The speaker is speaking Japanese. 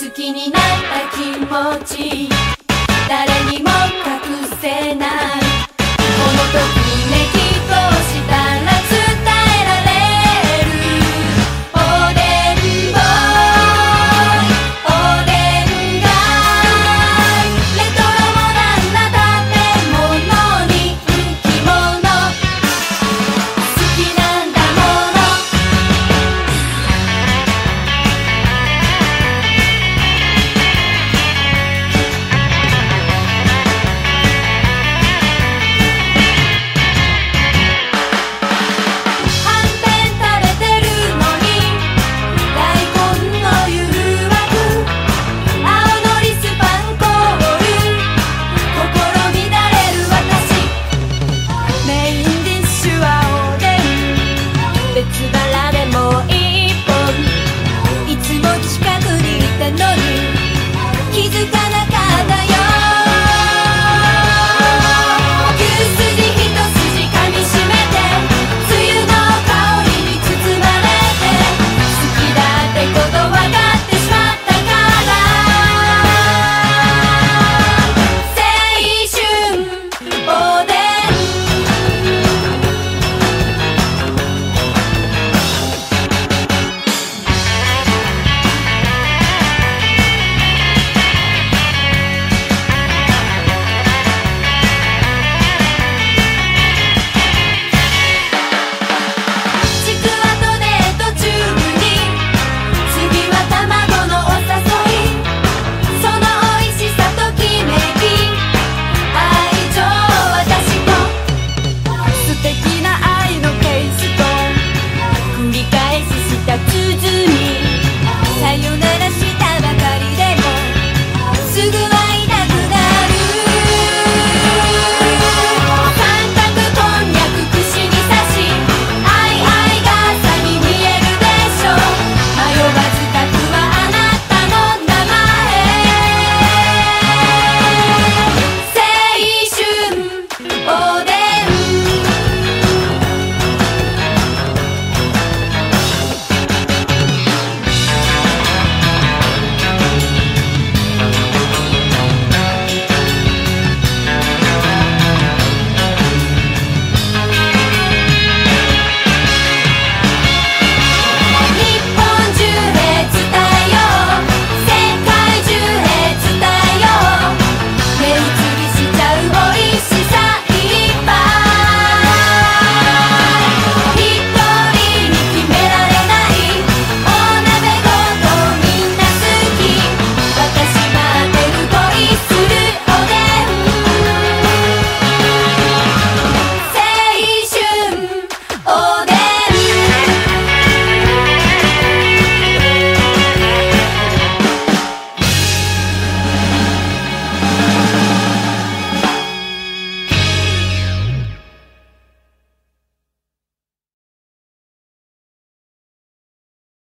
好きになった気持ち。誰にも隠せない。